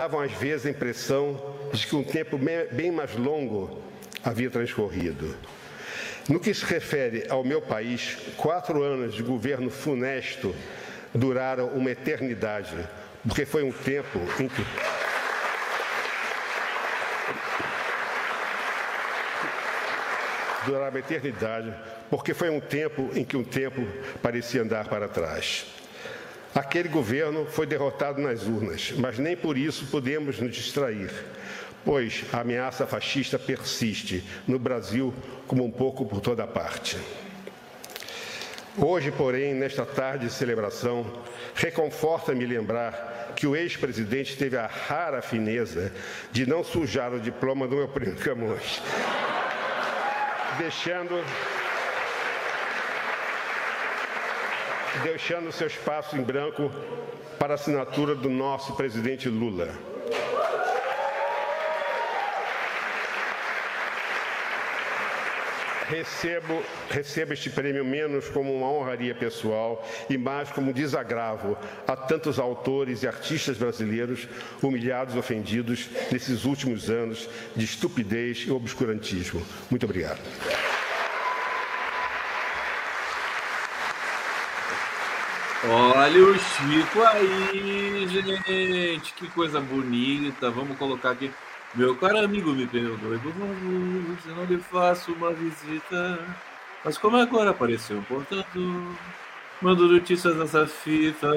davam às vezes a impressão de que um tempo bem mais longo havia transcorrido. No que se refere ao meu país, quatro anos de governo funesto duraram uma eternidade, porque foi um tempo em que. Durava uma eternidade, porque foi um tempo em que um tempo parecia andar para trás. Aquele governo foi derrotado nas urnas, mas nem por isso podemos nos distrair, pois a ameaça fascista persiste no Brasil como um pouco por toda parte. Hoje, porém, nesta tarde de celebração, reconforta-me lembrar que o ex-presidente teve a rara fineza de não sujar o diploma do meu primo Camões, deixando deixando seu espaço em branco para a assinatura do nosso presidente Lula. Recebo, recebo este prêmio menos como uma honraria pessoal e mais como um desagravo a tantos autores e artistas brasileiros humilhados ofendidos nesses últimos anos de estupidez e obscurantismo. Muito obrigado. Olha o Chico aí, gente. Que coisa bonita. Vamos colocar aqui. Meu caro amigo, me favor, se não lhe faço uma visita. Mas como agora apareceu, portanto, mando notícias dessa fita.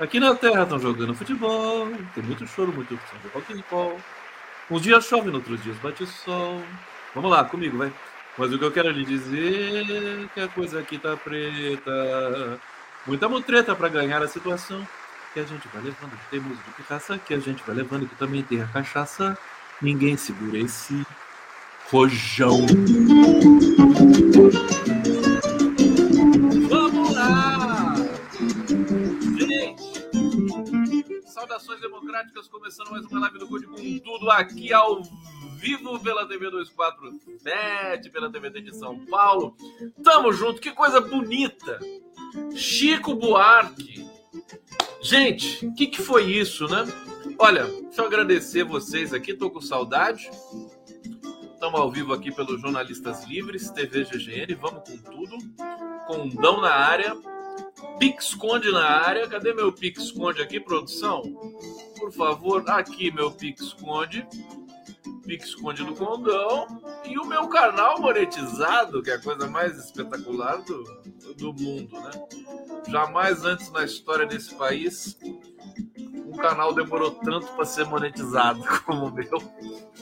Aqui na Terra estão jogando futebol, tem muito choro, muito and roll. Uns dias chove, outros dias bate sol. Vamos lá, comigo, vai. Mas o que eu quero lhe dizer é que a coisa aqui tá preta. Muita mutreta para ganhar a situação. Que a gente vai levando, tem música de caça, que a gente vai levando, que também tem a cachaça. Ninguém segura esse rojão. Saudações democráticas, começando mais uma live do Code com tudo aqui ao vivo pela TV 247, pela TVT de São Paulo. Tamo junto, que coisa bonita! Chico Buarque. Gente, o que, que foi isso, né? Olha, deixa eu agradecer vocês aqui, tô com saudade. Estamos ao vivo aqui pelos Jornalistas Livres, TV GGN, vamos com tudo. Condão na área, Pix Conde na área. Cadê meu Pix Conde aqui, produção? Por favor, aqui meu Pix Conde. Pix Conde do Condão. E o meu canal monetizado, que é a coisa mais espetacular do, do mundo, né? Jamais antes na história desse país um canal demorou tanto para ser monetizado como o meu,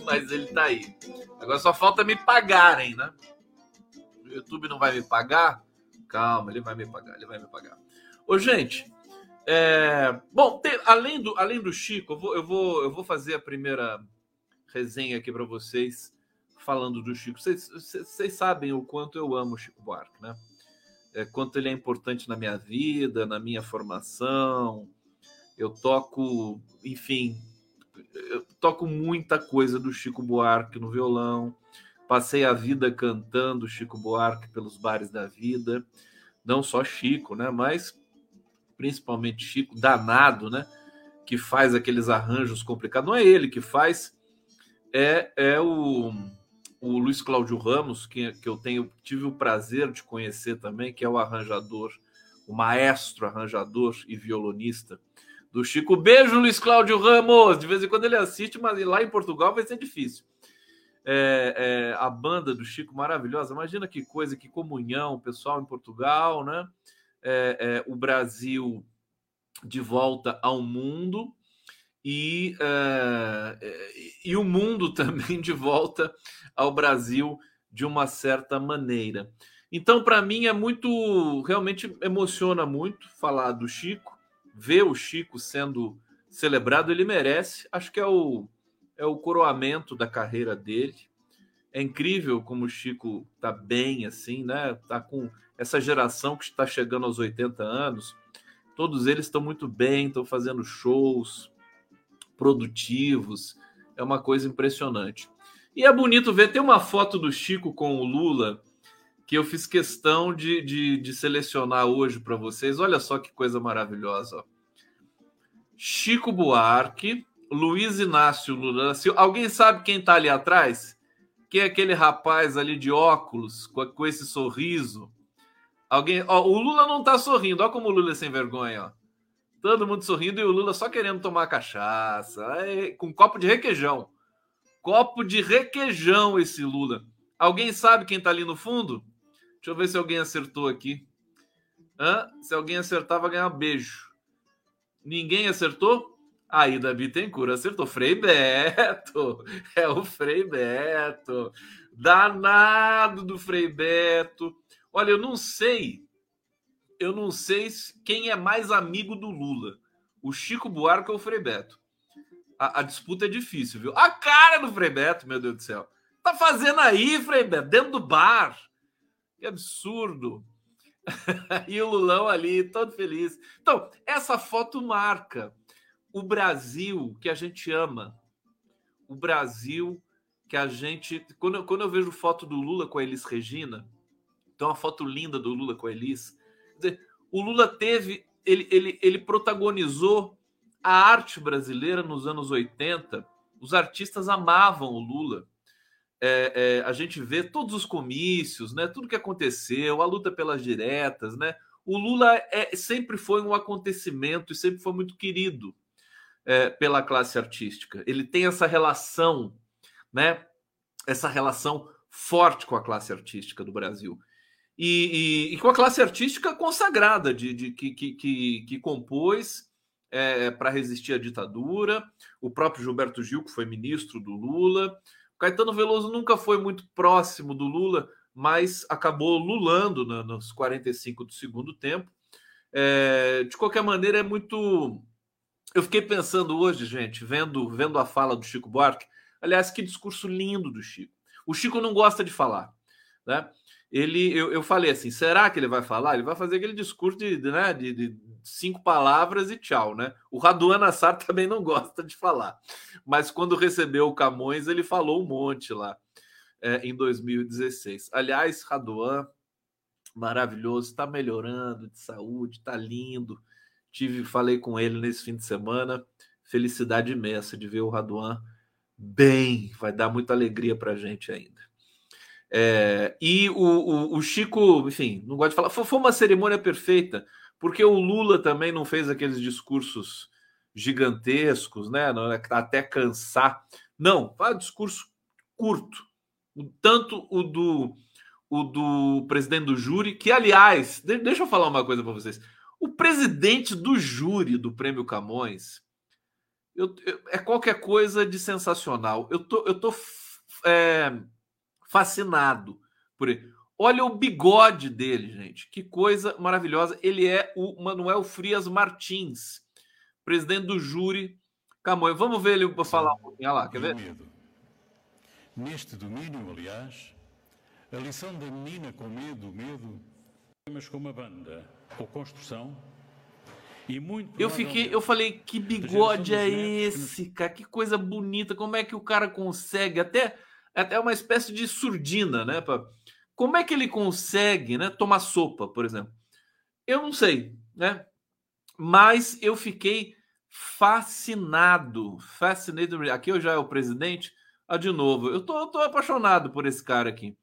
mas ele tá aí. Agora só falta me pagarem, né? O YouTube não vai me pagar? Calma, ele vai me pagar, ele vai me pagar. Ô, gente, é... bom, tem, além, do, além do Chico, eu vou, eu, vou, eu vou fazer a primeira resenha aqui para vocês falando do Chico. Vocês sabem o quanto eu amo o Chico Buarque, né? É, quanto ele é importante na minha vida, na minha formação. Eu toco, enfim, eu toco muita coisa do Chico Buarque no violão. Passei a vida cantando Chico Buarque pelos bares da vida. Não só Chico, né? Mas principalmente Chico, danado, né? Que faz aqueles arranjos complicados. Não é ele que faz, é, é o o Luiz Cláudio Ramos, que, que eu tenho tive o prazer de conhecer também, que é o arranjador, o maestro arranjador e violonista do Chico. Beijo, Luiz Cláudio Ramos! De vez em quando ele assiste, mas lá em Portugal vai ser difícil. É, é, a banda do Chico maravilhosa. Imagina que coisa, que comunhão, pessoal em Portugal, né? É, é o Brasil de volta ao mundo e, uh, e o mundo também de volta ao Brasil de uma certa maneira. Então, para mim, é muito. Realmente emociona muito falar do Chico, ver o Chico sendo celebrado, ele merece. Acho que é o, é o coroamento da carreira dele. É incrível como o Chico tá bem assim, né? Tá com essa geração que está chegando aos 80 anos. Todos eles estão muito bem, estão fazendo shows produtivos. É uma coisa impressionante. E é bonito ver, tem uma foto do Chico com o Lula que eu fiz questão de, de, de selecionar hoje para vocês. Olha só que coisa maravilhosa. Chico Buarque, Luiz Inácio Lula. Alguém sabe quem está ali atrás? Quem é aquele rapaz ali de óculos, com, com esse sorriso? Alguém. Ó, o Lula não está sorrindo. Olha como o Lula é sem vergonha, ó. Todo mundo sorrindo e o Lula só querendo tomar cachaça, é, com um copo de requeijão. Copo de requeijão esse Lula. Alguém sabe quem está ali no fundo? Deixa eu ver se alguém acertou aqui. Hã? Se alguém acertar, vai ganhar beijo. Ninguém acertou? Aí, Davi Bittencourt acertou. Frei Beto. É o Frei Beto. Danado do Frei Beto. Olha, eu não sei. Eu não sei quem é mais amigo do Lula. O Chico Buarque ou o Frei Beto. A, a disputa é difícil, viu? A cara do Frei Beto, meu Deus do céu. Tá fazendo aí, Frei Beto? Dentro do bar. Que absurdo. e o Lulão ali, todo feliz. Então, essa foto marca o Brasil que a gente ama. O Brasil que a gente. Quando eu, quando eu vejo foto do Lula com a Elis Regina, tem uma foto linda do Lula com a Elis. Dizer, o Lula teve. Ele, ele, ele protagonizou a arte brasileira nos anos 80. Os artistas amavam o Lula é, é, a gente vê todos os comícios, né? Tudo que aconteceu, a luta pelas diretas, né? O Lula é, sempre foi um acontecimento e sempre foi muito querido é, pela classe artística. Ele tem essa relação, né? Essa relação forte com a classe artística do Brasil. E, e, e com a classe artística consagrada, de, de que, que, que, que compôs é, para resistir à ditadura, o próprio Gilberto Gil, que foi ministro do Lula, Caetano Veloso nunca foi muito próximo do Lula, mas acabou lulando nos 45 do segundo tempo. É, de qualquer maneira, é muito. Eu fiquei pensando hoje, gente, vendo, vendo a fala do Chico Buarque. Aliás, que discurso lindo do Chico. O Chico não gosta de falar, né? Ele, eu, eu falei assim, será que ele vai falar? Ele vai fazer aquele discurso de, né, de, de cinco palavras e tchau, né? O Raduan Nassar também não gosta de falar, mas quando recebeu o Camões, ele falou um monte lá é, em 2016. Aliás, Raduan, maravilhoso, está melhorando de saúde, está lindo. Tive, falei com ele nesse fim de semana, felicidade imensa de ver o Raduan bem, vai dar muita alegria para gente ainda. É, e o, o, o, Chico, enfim, não gosto de falar, foi, foi uma cerimônia perfeita porque o Lula também não fez aqueles discursos gigantescos, né? É até cansar. Não, faz um discurso curto. Tanto o do, o do presidente do júri, que, aliás, deixa eu falar uma coisa para vocês. O presidente do júri do Prêmio Camões eu, eu, é qualquer coisa de sensacional. Eu tô, eu tô é, fascinado por ele. Olha o bigode dele, gente. Que coisa maravilhosa. Ele é o Manuel Frias Martins, presidente do júri Camões. Vamos ver ele falar um pouquinho. Olha lá, quer ver? Medo. Neste domínio, aliás, a lição da menina com medo, medo, mas com uma banda ou construção e muito eu fiquei, eu falei, que bigode é esse, cara? Que coisa bonita. Como é que o cara consegue? Até, até uma espécie de surdina, né? Pra como é que ele consegue né, tomar sopa, por exemplo? Eu não sei, né? Mas eu fiquei fascinado, fascinado. Aqui eu já é o presidente. Ah, de novo, eu tô, eu tô apaixonado por esse cara aqui.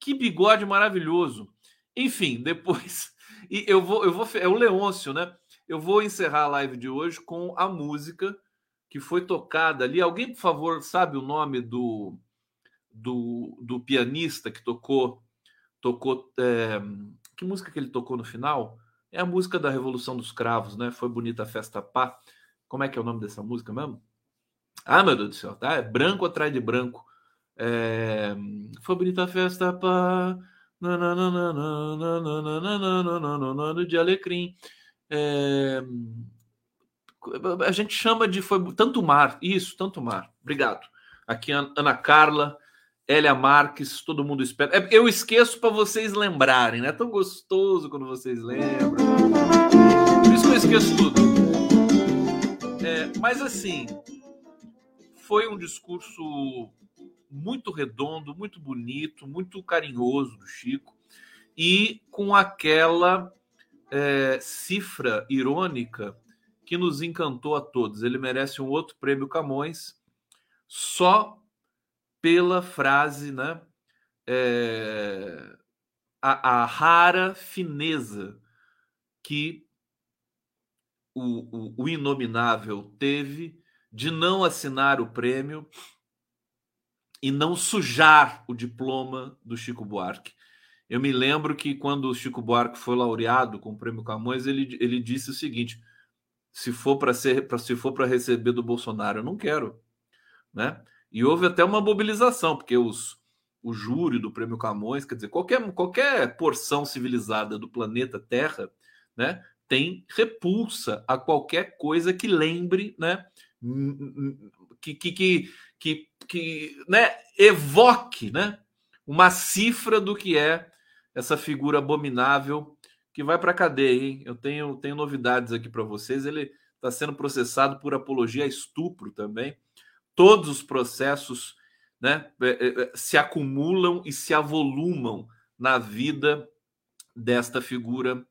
Que bigode maravilhoso. Enfim, depois. E eu vou, eu vou. É o Leôncio, né? Eu vou encerrar a live de hoje com a música que foi tocada ali. Alguém, por favor, sabe o nome do do, do pianista que tocou tocou é, que música que ele tocou no final é a música da Revolução dos Cravos, né? Foi bonita a festa pá. Como é que é o nome dessa música mesmo? Ah, meu Deus do céu, tá? É branco atrás de branco. É... Foi bonita a festa pá. De alecrim. É... A gente chama de foi tanto mar, isso, tanto mar. Obrigado. Aqui Ana Carla Elia Marques, todo mundo espera. Eu esqueço para vocês lembrarem, né? É tão gostoso quando vocês lembram. Por isso que eu esqueço tudo. É, mas assim, foi um discurso muito redondo, muito bonito, muito carinhoso do Chico e com aquela é, cifra irônica que nos encantou a todos. Ele merece um outro prêmio Camões só pela frase, né? É, a, a, rara fineza que o, o, o inominável teve de não assinar o prêmio e não sujar o diploma do Chico Buarque. Eu me lembro que quando o Chico Buarque foi laureado com o prêmio Camões, ele, ele disse o seguinte: se for para ser, pra, se for para receber do Bolsonaro, eu não quero, né? E houve até uma mobilização, porque os, o júri do Prêmio Camões, quer dizer, qualquer, qualquer porção civilizada do planeta Terra, né, tem repulsa a qualquer coisa que lembre, né, que, que, que, que, que né, evoque, né, uma cifra do que é essa figura abominável que vai para a cadeia, hein? Eu tenho, tenho novidades aqui para vocês. Ele está sendo processado por apologia a estupro também. Todos os processos né, é, é, é, se acumulam e se avolumam na vida desta figura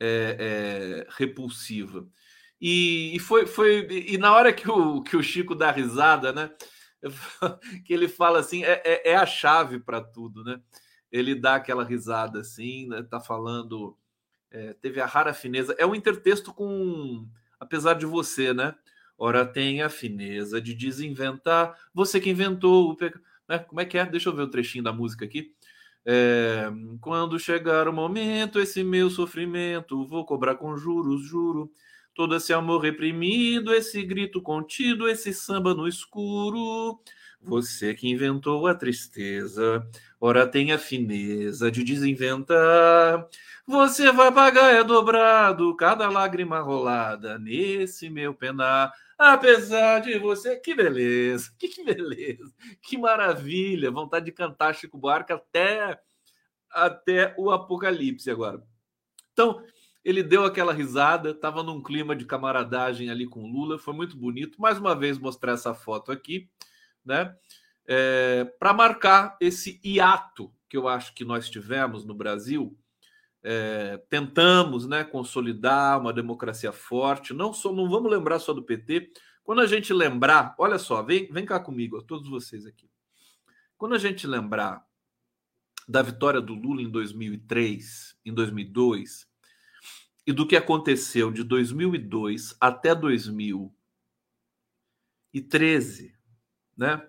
é, é, repulsiva. E, e, foi, foi e na hora que o, que o Chico dá risada, né? Que ele fala assim, é, é, é a chave para tudo, né? Ele dá aquela risada assim, né, tá falando é, teve a rara fineza. É um intertexto com Apesar de você, né? Ora, tem a fineza de desinventar. Você que inventou o pecado. Né? Como é que é? Deixa eu ver o trechinho da música aqui. É, quando chegar o momento, esse meu sofrimento, vou cobrar com juros, juro. Todo esse amor reprimido, esse grito contido, esse samba no escuro. Você que inventou a tristeza, ora tem a fineza de desinventar. Você vai pagar é dobrado cada lágrima rolada nesse meu penar. Apesar de você, que beleza, que beleza, que maravilha, vontade de cantar Chico Buarque até até o apocalipse agora. Então, ele deu aquela risada, estava num clima de camaradagem ali com Lula, foi muito bonito. Mais uma vez mostrar essa foto aqui, né? É, para marcar esse hiato que eu acho que nós tivemos no Brasil é, tentamos né, consolidar uma democracia forte. Não, só, não vamos lembrar só do PT. Quando a gente lembrar, olha só, vem, vem cá comigo, todos vocês aqui. Quando a gente lembrar da vitória do Lula em 2003, em 2002, e do que aconteceu de 2002 até 2013, né?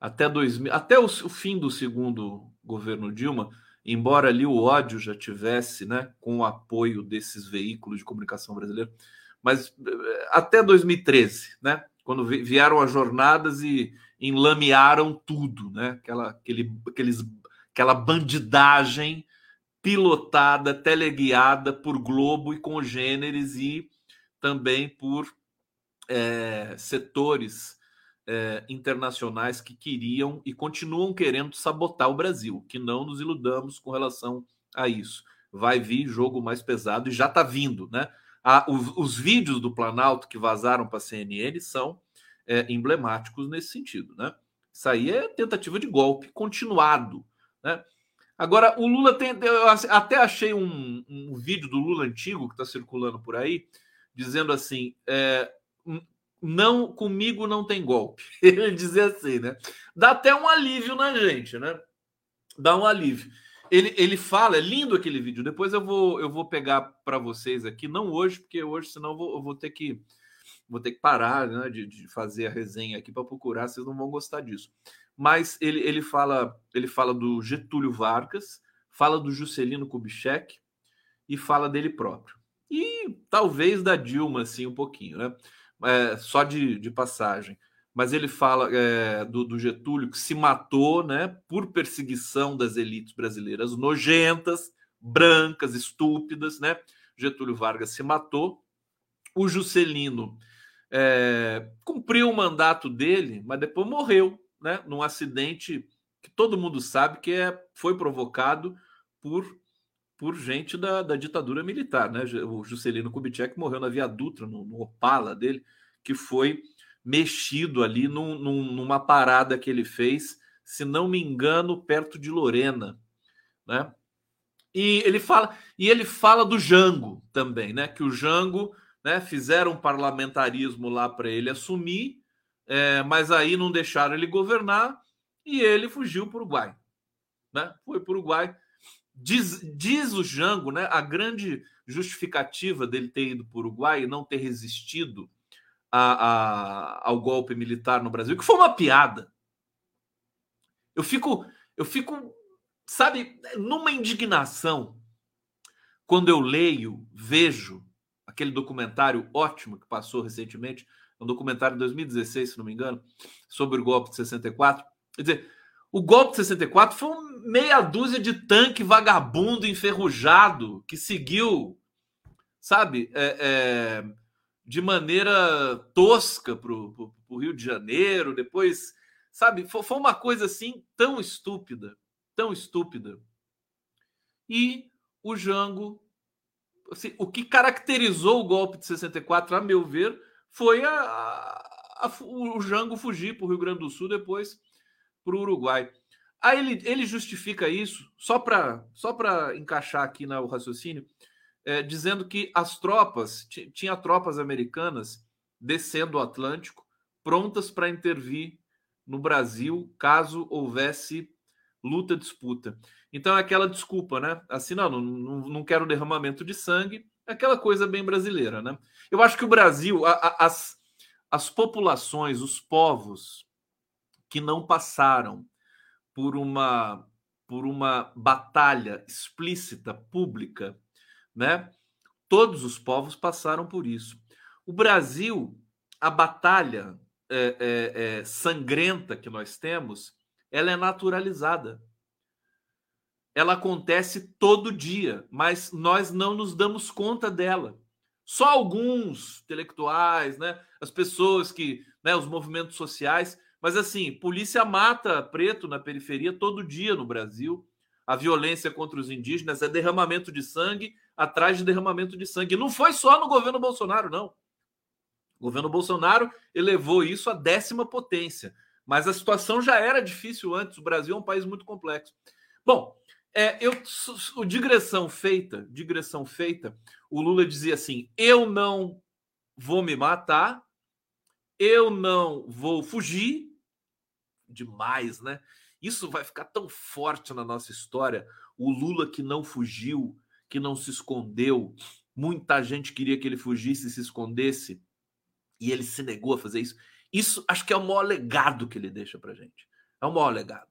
Até, 2000, até o, o fim do segundo governo Dilma, embora ali o ódio já tivesse, né, com o apoio desses veículos de comunicação brasileiros, mas eh, até 2013, né, quando vieram as jornadas e enlamearam tudo, né, aquela, aquele, aqueles, aquela bandidagem pilotada, teleguiada por Globo e congêneres e também por é, setores é, internacionais que queriam e continuam querendo sabotar o Brasil, que não nos iludamos com relação a isso. Vai vir jogo mais pesado e já está vindo, né? os, os, vídeos do Planalto que vazaram para a CNN são é, emblemáticos nesse sentido, né? Isso aí é tentativa de golpe continuado, né? Agora, o Lula tem. Eu até achei um, um vídeo do Lula antigo que está circulando por aí, dizendo assim: é, não comigo não tem golpe. Ele dizia assim, né? Dá até um alívio na gente, né? Dá um alívio. Ele, ele fala, é lindo aquele vídeo. Depois eu vou eu vou pegar para vocês aqui, não hoje, porque hoje senão eu vou, eu vou ter que vou ter que parar né, de, de fazer a resenha aqui para procurar, vocês não vão gostar disso. Mas ele, ele fala ele fala do Getúlio Vargas, fala do Juscelino Kubitschek e fala dele próprio. E talvez da Dilma assim um pouquinho, né? é, só de, de passagem. Mas ele fala é, do, do, Getúlio que se matou né, por perseguição das elites brasileiras nojentas, brancas, estúpidas. Né? Getúlio Vargas se matou. O Juscelino é, cumpriu o mandato dele, mas depois morreu né, num acidente que todo mundo sabe que é, foi provocado por por gente da, da ditadura militar, né? O Juscelino Kubitschek morreu na Via Dutra, no, no Opala dele, que foi mexido ali num, num, numa parada que ele fez, se não me engano, perto de Lorena, né? E ele fala, e ele fala do Jango também, né? Que o Jango né? Fizeram um parlamentarismo lá para ele assumir, é, mas aí não deixaram ele governar e ele fugiu para o Uruguai, né? Foi para o Uruguai. Diz, diz o Jango, né? A grande justificativa dele ter ido para o Uruguai e não ter resistido a, a, ao golpe militar no Brasil, que foi uma piada. Eu fico, eu fico, sabe, numa indignação quando eu leio, vejo aquele documentário ótimo que passou recentemente, um documentário de 2016, se não me engano, sobre o golpe de 64. Quer dizer, o golpe de 64 foi meia dúzia de tanque vagabundo enferrujado que seguiu, sabe, é, é, de maneira tosca para o Rio de Janeiro. Depois, sabe, foi, foi uma coisa assim tão estúpida, tão estúpida. E o Jango assim, o que caracterizou o golpe de 64, a meu ver, foi a, a, a, o Jango fugir para o Rio Grande do Sul, depois para o Uruguai. Aí ele, ele justifica isso, só para só encaixar aqui no raciocínio, é, dizendo que as tropas, tinha tropas americanas descendo o Atlântico, prontas para intervir no Brasil caso houvesse luta, disputa. Então é aquela desculpa, né? Assim, não, não, não quero derramamento de sangue, aquela coisa bem brasileira, né? Eu acho que o Brasil, a, a, as, as populações, os povos que não passaram por uma por uma batalha explícita, pública, né? Todos os povos passaram por isso. O Brasil, a batalha é, é, é, sangrenta que nós temos, ela é naturalizada ela acontece todo dia, mas nós não nos damos conta dela. Só alguns intelectuais, né, as pessoas que, né, os movimentos sociais, mas assim, polícia mata preto na periferia todo dia no Brasil. A violência contra os indígenas é derramamento de sangue atrás de derramamento de sangue. Não foi só no governo Bolsonaro, não. O governo Bolsonaro elevou isso à décima potência. Mas a situação já era difícil antes. O Brasil é um país muito complexo. Bom, é, eu, o digressão feita, digressão feita, o Lula dizia assim: eu não vou me matar, eu não vou fugir. Demais, né? Isso vai ficar tão forte na nossa história. O Lula que não fugiu, que não se escondeu. Muita gente queria que ele fugisse e se escondesse. E ele se negou a fazer isso. Isso acho que é o maior legado que ele deixa pra gente. É o maior legado.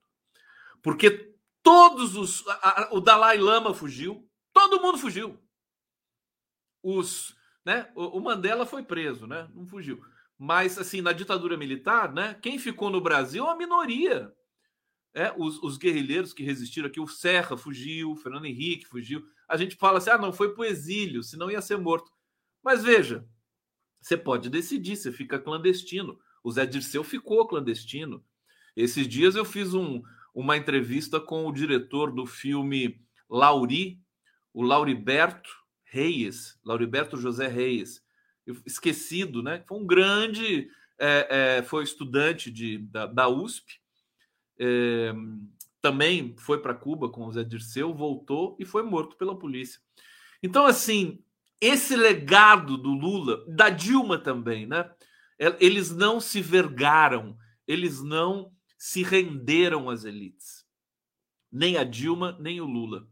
Porque Todos os. A, a, o Dalai Lama fugiu. Todo mundo fugiu. Os, né? O, o, Mandela foi preso, né? Não fugiu. Mas, assim, na ditadura militar, né? Quem ficou no Brasil é a minoria. É, os, os, guerrilheiros que resistiram aqui, o Serra fugiu, o Fernando Henrique fugiu. A gente fala assim: ah, não, foi para o exílio, senão ia ser morto. Mas veja, você pode decidir, você fica clandestino. O Zé Dirceu ficou clandestino. Esses dias eu fiz um, uma entrevista com o diretor do filme Lauri, o Lauriberto Reis, Lauriberto José Reis, esquecido, né? Foi um grande, é, é, foi estudante de, da, da USP, é, também foi para Cuba com o Zé Dirceu, voltou e foi morto pela polícia. Então, assim, esse legado do Lula, da Dilma também, né? Eles não se vergaram, eles não se renderam às elites. Nem a Dilma, nem o Lula.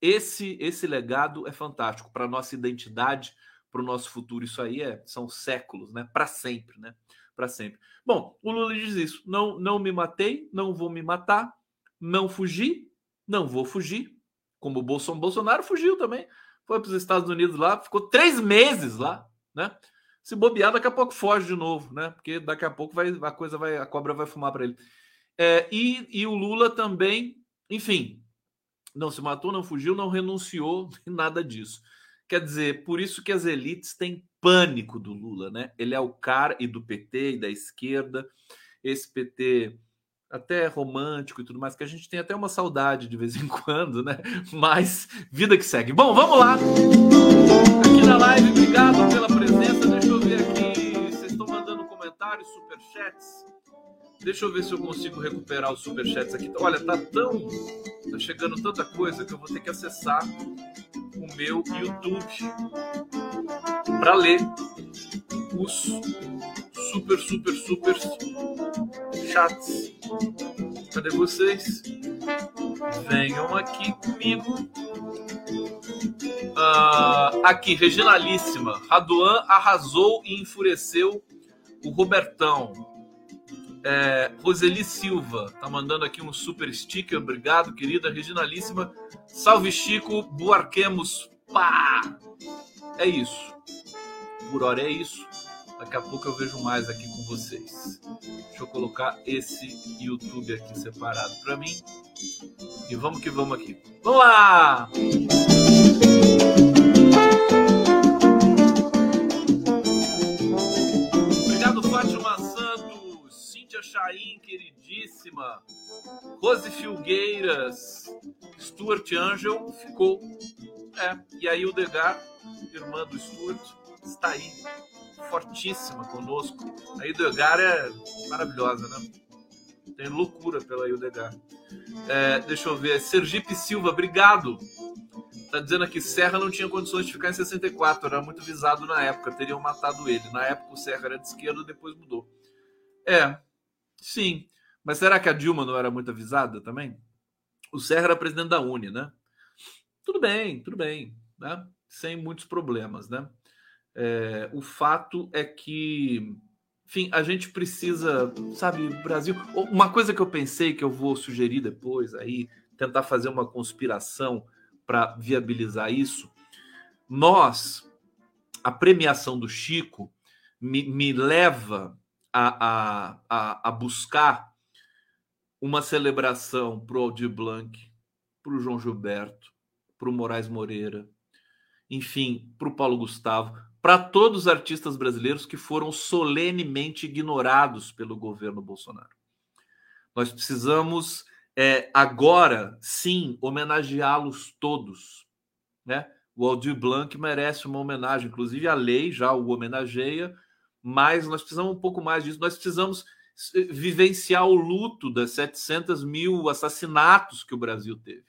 Esse esse legado é fantástico para nossa identidade, para o nosso futuro. Isso aí é, são séculos, né? Para sempre, né? Para sempre. Bom, o Lula diz isso: não, não me matei, não vou me matar, não fugi, não vou fugir. Como o Bolsonaro, fugiu também, foi para os Estados Unidos lá, ficou três meses lá, né? Se bobear, daqui a pouco foge de novo, né? Porque daqui a pouco vai, a coisa vai, a cobra vai fumar para ele. É, e, e o Lula também, enfim, não se matou, não fugiu, não renunciou, nada disso. Quer dizer, por isso que as elites têm pânico do Lula, né? Ele é o cara e do PT e da esquerda, esse PT até romântico e tudo mais, que a gente tem até uma saudade de vez em quando, né? Mas vida que segue. Bom, vamos lá. Aqui na live, obrigado pela presença. Deixa eu ver aqui. Vocês estão mandando comentários, superchats. Deixa eu ver se eu consigo recuperar os superchats aqui. Olha, tá tão. Tá chegando tanta coisa que eu vou ter que acessar o meu YouTube. para ler os super, super, super chats. Cadê vocês? Venham aqui comigo. Uh, aqui, Reginalíssima. Raduan arrasou e enfureceu o Robertão. É, Roseli Silva tá mandando aqui um super sticker. Obrigado, querida Reginalíssima. Salve, Chico. Buarquemos. Pá! É isso. Por hora é isso. Daqui a pouco eu vejo mais aqui com vocês. Deixa eu colocar esse YouTube aqui separado para mim. E vamos que vamos aqui. Vamos lá! Obrigado, Chaim, queridíssima, Rose Filgueiras, Stuart Angel, ficou. É, e aí o Degar, irmã do Stuart, está aí fortíssima conosco. A Ildegar é maravilhosa, né? Tem loucura pela Ildegar. É, deixa eu ver. Sergipe Silva, obrigado. Tá dizendo aqui, Serra não tinha condições de ficar em 64, era muito visado na época, teriam matado ele. Na época o Serra era de esquerda, depois mudou. É, sim. Mas será que a Dilma não era muito avisada também? O Serra era presidente da Uni, né? Tudo bem, tudo bem, né? Sem muitos problemas, né? É, o fato é que, enfim, a gente precisa, sabe, Brasil. Uma coisa que eu pensei que eu vou sugerir depois aí, tentar fazer uma conspiração para viabilizar isso. Nós, a premiação do Chico me, me leva a, a, a, a buscar uma celebração para o Aldir Blanc, para o João Gilberto, para o Moraes Moreira, enfim, para o Paulo Gustavo, para todos os artistas brasileiros que foram solenemente ignorados pelo governo Bolsonaro. Nós precisamos é, agora, sim, homenageá-los todos. Né? O Aldir Blanc merece uma homenagem, inclusive a lei já o homenageia, mas nós precisamos um pouco mais disso. Nós precisamos eh, vivenciar o luto das 700 mil assassinatos que o Brasil teve.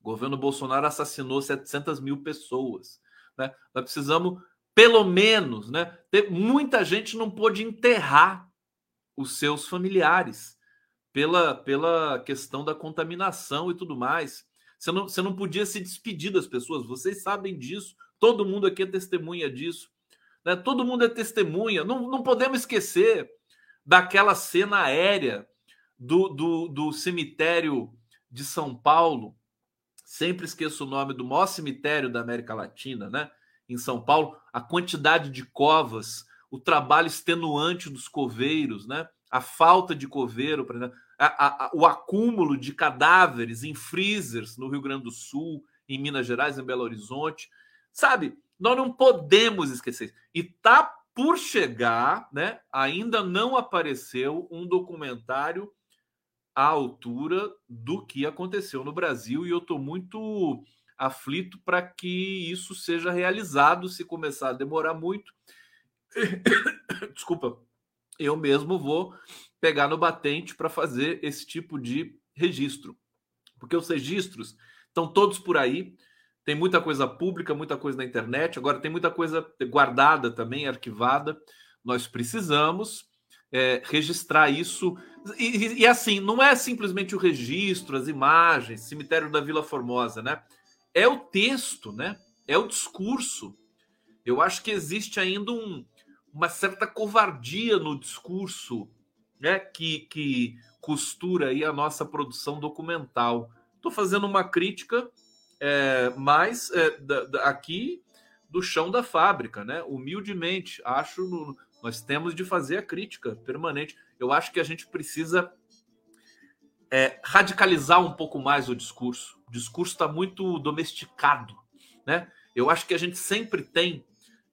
O governo Bolsonaro assassinou 700 mil pessoas. Né? Nós precisamos, pelo menos, né? Ter, muita gente não pôde enterrar os seus familiares pela, pela questão da contaminação e tudo mais. Você não, você não podia se despedir das pessoas, vocês sabem disso, todo mundo aqui é testemunha disso. Né? Todo mundo é testemunha. Não, não podemos esquecer daquela cena aérea do, do, do cemitério de São Paulo, sempre esqueço o nome do maior cemitério da América Latina, né? Em São Paulo, a quantidade de covas, o trabalho extenuante dos coveiros, né? A falta de coveiro, a, a, o acúmulo de cadáveres em freezers no Rio Grande do Sul, em Minas Gerais, em Belo Horizonte. Sabe, nós não podemos esquecer. E tá por chegar, né? Ainda não apareceu um documentário à altura do que aconteceu no Brasil e eu estou muito aflito para que isso seja realizado. Se começar a demorar muito, desculpa, eu mesmo vou pegar no batente para fazer esse tipo de registro, porque os registros estão todos por aí. Tem muita coisa pública, muita coisa na internet. Agora tem muita coisa guardada também, arquivada. Nós precisamos é, registrar isso. E, e, assim, não é simplesmente o registro, as imagens, cemitério da Vila Formosa, né? É o texto, né? É o discurso. Eu acho que existe ainda um, uma certa covardia no discurso, né? Que, que costura aí a nossa produção documental. Estou fazendo uma crítica, é, mas é, da, da, aqui do chão da fábrica, né? Humildemente, acho no, nós temos de fazer a crítica permanente. Eu acho que a gente precisa é, radicalizar um pouco mais o discurso. O discurso está muito domesticado, né? Eu acho que a gente sempre tem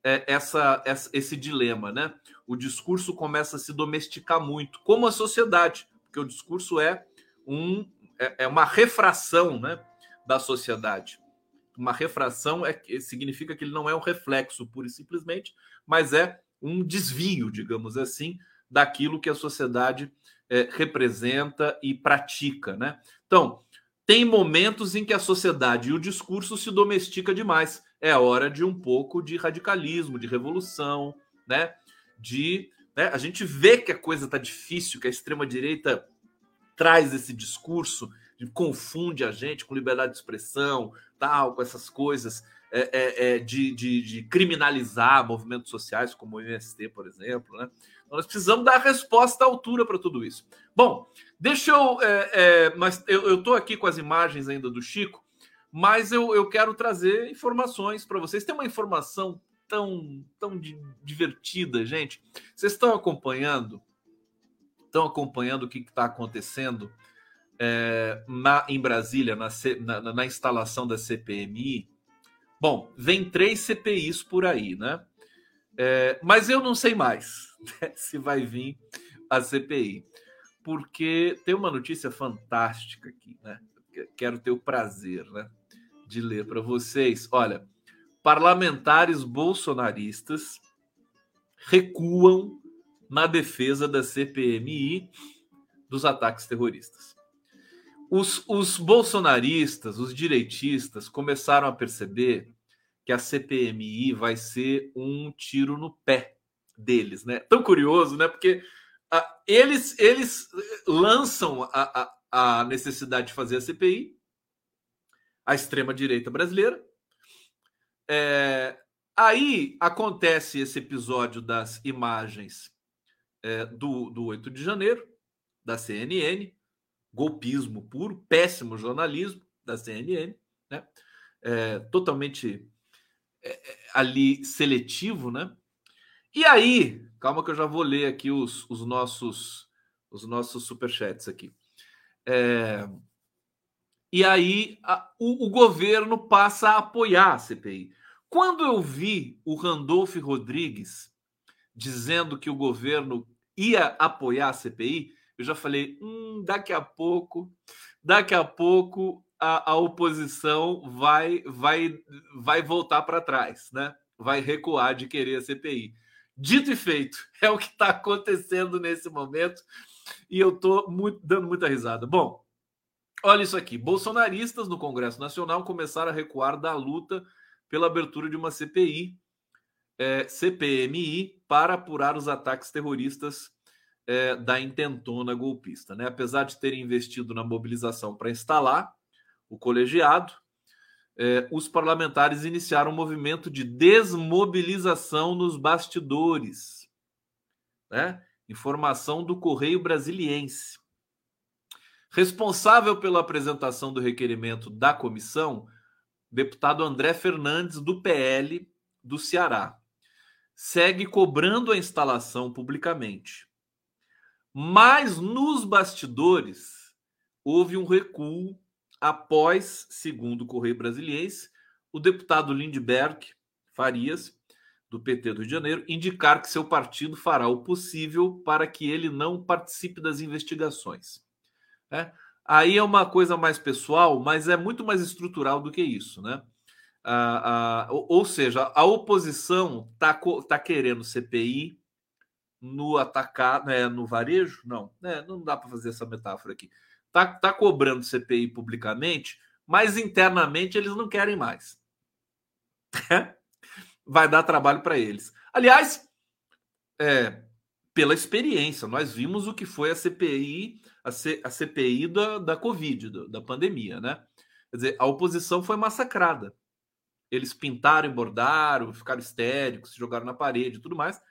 é, essa, essa, esse dilema, né? O discurso começa a se domesticar muito, como a sociedade, porque o discurso é um é, é uma refração, né, da sociedade. Uma refração é significa que ele não é um reflexo pura e simplesmente, mas é um desvio, digamos assim, daquilo que a sociedade é, representa e pratica, né? Então, tem momentos em que a sociedade e o discurso se domestica demais. é hora de um pouco de radicalismo, de revolução, né? De né? a gente vê que a coisa está difícil, que a extrema direita traz esse discurso, confunde a gente com liberdade de expressão, tal, com essas coisas é, é, é, de, de, de, criminalizar movimentos sociais, como o MST, por exemplo. Né? Então, nós precisamos dar resposta à altura para tudo isso. Bom, deixa eu. É, é, mas eu estou aqui com as imagens ainda do Chico, mas eu, eu quero trazer informações para vocês. Tem uma informação tão, tão divertida, gente. Vocês estão acompanhando? Estão acompanhando o que está acontecendo é, na, em Brasília, na, na, na instalação da CPMI? Bom, vem três CPIs por aí, né? É, mas eu não sei mais né, se vai vir a CPI, porque tem uma notícia fantástica aqui, né? Quero ter o prazer, né, de ler para vocês. Olha, parlamentares bolsonaristas recuam na defesa da CPMI dos ataques terroristas. Os, os bolsonaristas, os direitistas, começaram a perceber que a CPMI vai ser um tiro no pé deles, né? Tão curioso, né? Porque ah, eles, eles lançam a, a, a necessidade de fazer a CPI, a extrema-direita brasileira. É, aí acontece esse episódio das imagens é, do, do 8 de janeiro, da CNN, golpismo puro, péssimo jornalismo da CNN, né? É, totalmente é, é, ali seletivo, né? E aí, calma que eu já vou ler aqui os, os nossos os nossos superchats aqui. É, e aí a, o, o, governo passa a apoiar a CPI. Quando eu vi o Randolph Rodrigues dizendo que o governo ia apoiar a CPI, eu já falei, hum, daqui a pouco, daqui a pouco a, a oposição vai, vai, vai voltar para trás, né? Vai recuar de querer a CPI. Dito e feito, é o que está acontecendo nesse momento e eu estou dando muita risada. Bom, olha isso aqui: bolsonaristas no Congresso Nacional começaram a recuar da luta pela abertura de uma CPI, é, CPMI, para apurar os ataques terroristas é, da intentona golpista. Né? Apesar de terem investido na mobilização para instalar o colegiado, é, os parlamentares iniciaram um movimento de desmobilização nos bastidores. Né? Informação do Correio Brasiliense. Responsável pela apresentação do requerimento da comissão, deputado André Fernandes, do PL do Ceará, segue cobrando a instalação publicamente. Mas nos bastidores houve um recuo após, segundo o Correio Brasiliense, o deputado Lindbergh Farias, do PT do Rio de Janeiro, indicar que seu partido fará o possível para que ele não participe das investigações. É? Aí é uma coisa mais pessoal, mas é muito mais estrutural do que isso, né? Ah, ah, ou seja, a oposição está tá querendo CPI no atacar, né, no varejo? Não, né, não dá para fazer essa metáfora aqui. Tá, tá cobrando CPI publicamente, mas internamente eles não querem mais. Vai dar trabalho para eles. Aliás, é, pela experiência, nós vimos o que foi a CPI, a, C, a CPI da, da Covid, da, da pandemia, né? Quer dizer, a oposição foi massacrada. Eles pintaram e bordaram, ficaram histéricos, se jogaram na parede e tudo mais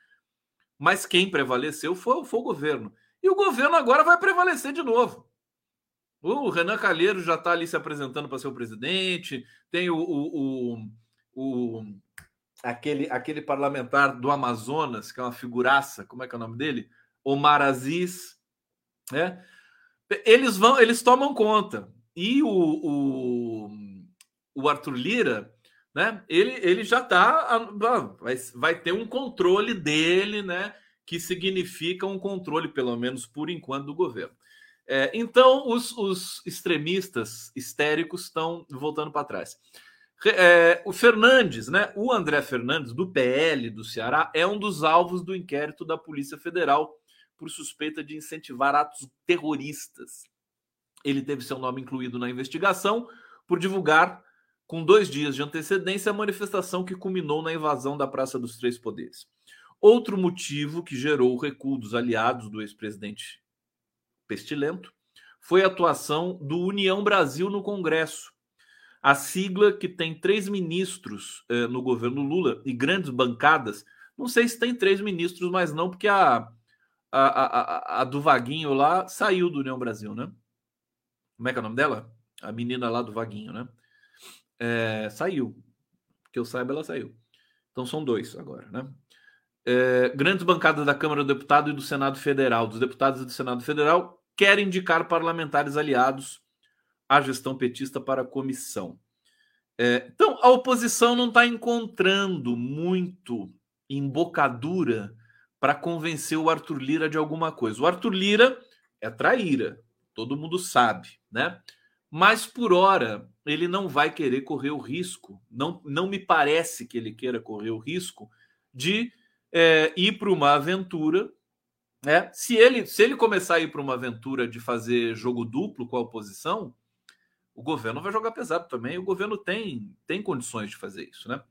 mas quem prevaleceu foi, foi o governo. E o governo agora vai prevalecer de novo. O Renan Calheiro já está ali se apresentando para ser o presidente. Tem o, o, o, o, aquele, aquele parlamentar do Amazonas, que é uma figuraça, como é que é o nome dele? Omar Aziz. Né? Eles vão, eles tomam conta. E o, o, o Arthur Lira né? Ele, ele já está vai, vai ter um controle dele, né? Que significa um controle, pelo menos por enquanto, do governo. É, então, os, os, extremistas histéricos estão voltando para trás. É, o Fernandes, né? O André Fernandes, do PL do Ceará, é um dos alvos do inquérito da Polícia Federal por suspeita de incentivar atos terroristas. Ele teve seu nome incluído na investigação por divulgar com dois dias de antecedência, a manifestação que culminou na invasão da Praça dos Três Poderes. Outro motivo que gerou o recuo dos aliados do ex-presidente Pestilento foi a atuação do União Brasil no Congresso. A sigla que tem três ministros eh, no governo Lula e grandes bancadas. Não sei se tem três ministros, mas não, porque a, a, a, a do Vaguinho lá saiu do União Brasil, né? Como é que é o nome dela? A menina lá do Vaguinho, né? É, saiu. Que eu saiba, ela saiu. Então são dois agora, né? É, grandes bancadas da Câmara do Deputado e do Senado Federal, dos deputados do Senado Federal, querem indicar parlamentares aliados à gestão petista para a comissão. É, então, a oposição não está encontrando muito embocadura para convencer o Arthur Lira de alguma coisa. O Arthur Lira é traíra, todo mundo sabe, né? Mas por hora ele não vai querer correr o risco, não, não me parece que ele queira correr o risco de é, ir para uma aventura. Né? Se, ele, se ele começar a ir para uma aventura de fazer jogo duplo com a oposição, o governo vai jogar pesado também. O governo tem, tem condições de fazer isso. Né?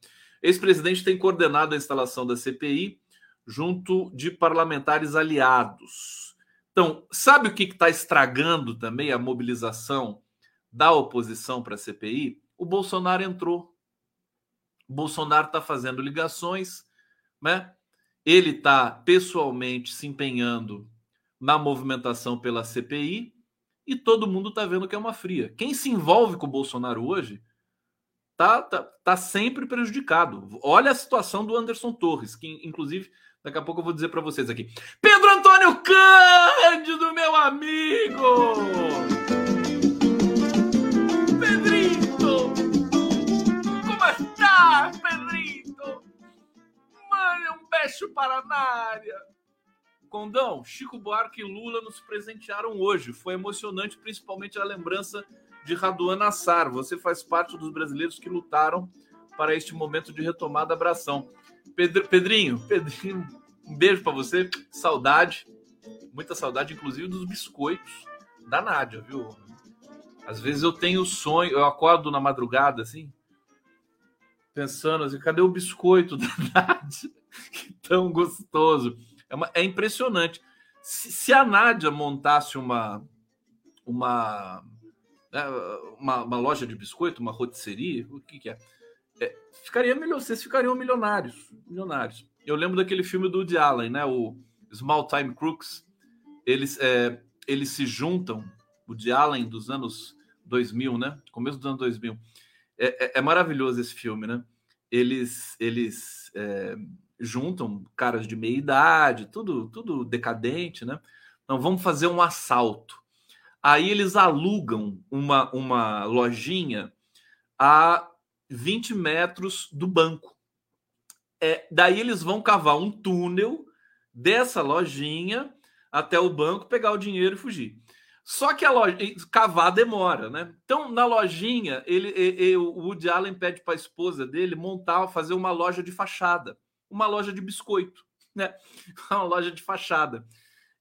Ex-presidente tem coordenado a instalação da CPI junto de parlamentares aliados. Então, sabe o que está estragando também a mobilização da oposição para a CPI? O Bolsonaro entrou. O Bolsonaro está fazendo ligações, né? Ele está pessoalmente se empenhando na movimentação pela CPI e todo mundo está vendo que é uma fria. Quem se envolve com o Bolsonaro hoje tá, tá, tá sempre prejudicado. Olha a situação do Anderson Torres, que inclusive daqui a pouco eu vou dizer para vocês aqui. Pedro Antônio Cândido, meu amigo! Mande um beijo para a área. Condão, Chico Buarque e Lula nos presentearam hoje. Foi emocionante, principalmente a lembrança de Raduan Nassar. Você faz parte dos brasileiros que lutaram para este momento de retomada abração. Pedro, Pedrinho, Pedrinho, um beijo para você. Saudade, muita saudade, inclusive dos biscoitos da Nádia, viu? Às vezes eu tenho sonho, eu acordo na madrugada assim, pensando assim, cadê o biscoito da Nádia? que tão gostoso. É, uma, é impressionante. Se, se, a Nádia montasse uma uma né, uma, uma, loja de biscoito, uma rotisserie, o que, que é? é? Ficaria melhor, vocês ficariam milionários, milionários. Eu lembro daquele filme do Woody Allen, né? O Small Time Crooks. Eles, é, eles se juntam, o Woody Allen dos anos 2000, né? Começo dos anos 2000. É, é, é maravilhoso esse filme, né? Eles, eles é, juntam caras de meia idade, tudo, tudo decadente, né? Então vamos fazer um assalto. Aí eles alugam uma, uma lojinha a 20 metros do banco. É, daí eles vão cavar um túnel dessa lojinha até o banco, pegar o dinheiro e fugir. Só que a loja cavar demora, né? Então, na lojinha, ele, ele o Woody Allen pede para a esposa dele montar, fazer uma loja de fachada, uma loja de biscoito, né? Uma loja de fachada.